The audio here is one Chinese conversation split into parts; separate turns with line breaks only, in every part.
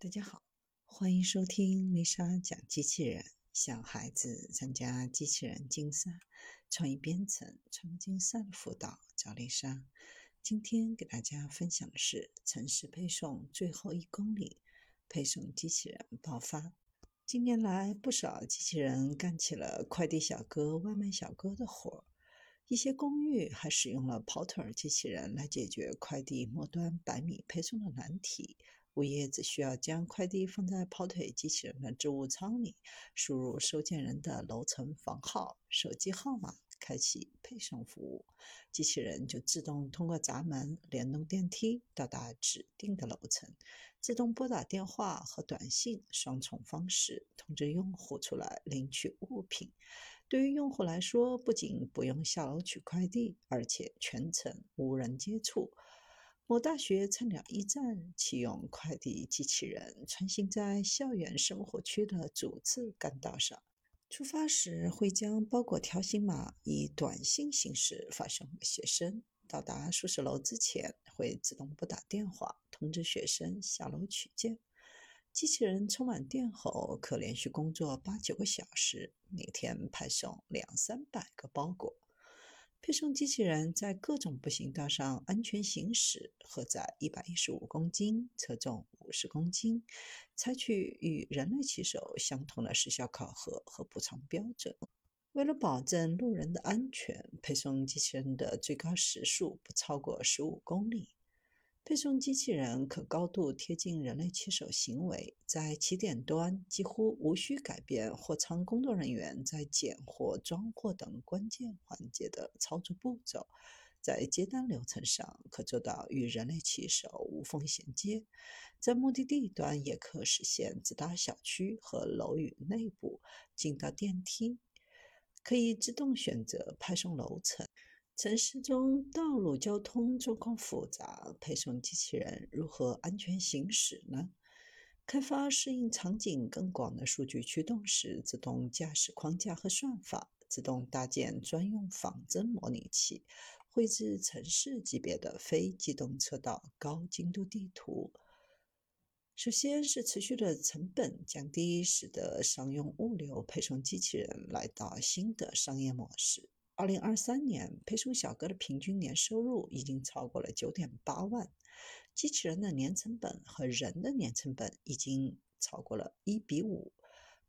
大家好，欢迎收听丽莎讲机器人。小孩子参加机器人竞赛、创意编程、创客竞赛的辅导，找丽莎。今天给大家分享的是城市配送最后一公里，配送机器人爆发。近年来，不少机器人干起了快递小哥、外卖小哥的活儿。一些公寓还使用了跑腿儿机器人来解决快递末端百米配送的难题。物业只需要将快递放在跑腿机器人的置物仓里，输入收件人的楼层房号、手机号码，开启配送服务，机器人就自动通过闸门联动电梯到达指定的楼层，自动拨打电话和短信双重方式通知用户出来领取物品。对于用户来说，不仅不用下楼取快递，而且全程无人接触。某大学菜鸟驿站启用快递机器人，穿行在校园生活区的主次干道上。出发时会将包裹条形码以短信形式发送给学生。到达宿舍楼之前，会自动拨打电话通知学生下楼取件。机器人充满电后，可连续工作八九个小时，每天派送两三百个包裹。配送机器人在各种步行道上安全行驶，荷载一百一十五公斤，车重五十公斤，采取与人类骑手相同的时效考核和补偿标准。为了保证路人的安全，配送机器人的最高时速不超过十五公里。配送机器人可高度贴近人类骑手行为，在起点端几乎无需改变货仓工作人员在拣货、装货等关键环节的操作步骤。在接单流程上，可做到与人类骑手无缝衔接。在目的地端，也可实现直达小区和楼宇内部。进到电梯，可以自动选择派送楼层。城市中道路交通状况复杂，配送机器人如何安全行驶呢？开发适应场景更广的数据驱动式自动驾驶框架和算法，自动搭建专用仿真模拟器，绘制城市级别的非机动车道高精度地图。首先是持续的成本降低，使得商用物流配送机器人来到新的商业模式。二零二三年，配送小哥的平均年收入已经超过了九点八万，机器人的年成本和人的年成本已经超过了一比五，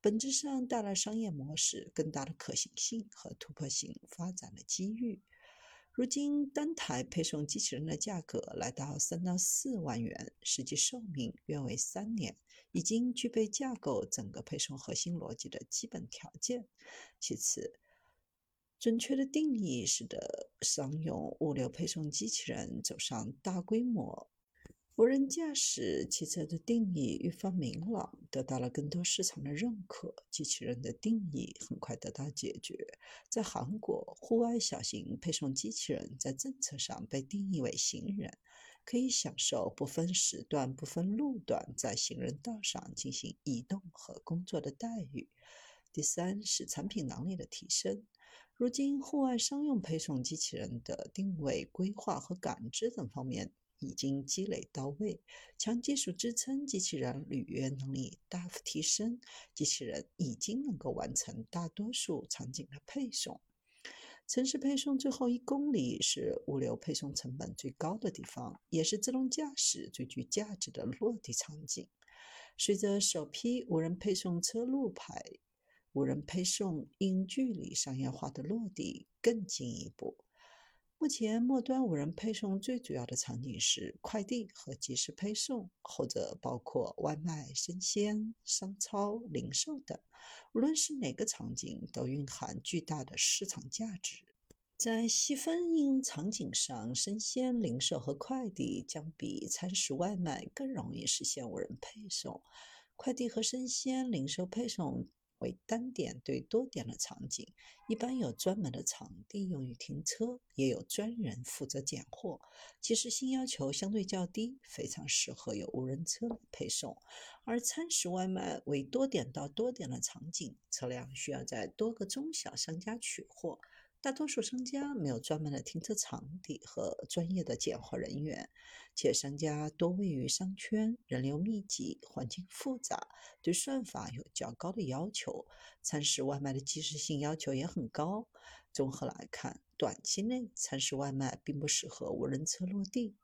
本质上带来商业模式更大的可行性和突破性发展的机遇。如今，单台配送机器人的价格来到三到四万元，实际寿命约为三年，已经具备架构整个配送核心逻辑的基本条件。其次，准确的定义使得商用物流配送机器人走上大规模。无人驾驶汽车的定义愈发明朗，得到了更多市场的认可。机器人的定义很快得到解决。在韩国，户外小型配送机器人在政策上被定义为行人，可以享受不分时段、不分路段在行人道上进行移动和工作的待遇。第三是产品能力的提升。如今，户外商用配送机器人的定位、规划和感知等方面已经积累到位，强技术支撑，机器人履约能力大幅提升，机器人已经能够完成大多数场景的配送。城市配送最后一公里是物流配送成本最高的地方，也是自动驾驶最具价值的落地场景。随着首批无人配送车路牌。无人配送因距离商业化的落地更进一步。目前，末端无人配送最主要的场景是快递和即时配送，后者包括外卖、生鲜、商超、零售等。无论是哪个场景，都蕴含巨大的市场价值。在细分应用场景上，生鲜零售和快递将比餐食外卖更容易实现无人配送。快递和生鲜零售配送。为单点对多点的场景，一般有专门的场地用于停车，也有专人负责拣货。其实新要求相对较低，非常适合有无人车配送。而餐食外卖为多点到多点的场景，车辆需要在多个中小商家取货，大多数商家没有专门的停车场地和专业的检核人员，且商家多位于商圈，人流密集，环境复杂，对算法有较高的要求，餐食外卖的及时性要求也很高。综合来看，短期内餐食外卖并不适合无人车落地。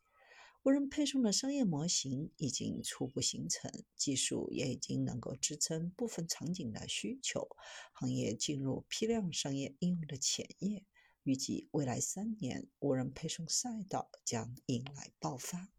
无人配送的商业模型已经初步形成，技术也已经能够支撑部分场景的需求，行业进入批量商业应用的前夜。预计未来三年，无人配送赛道将迎来爆发。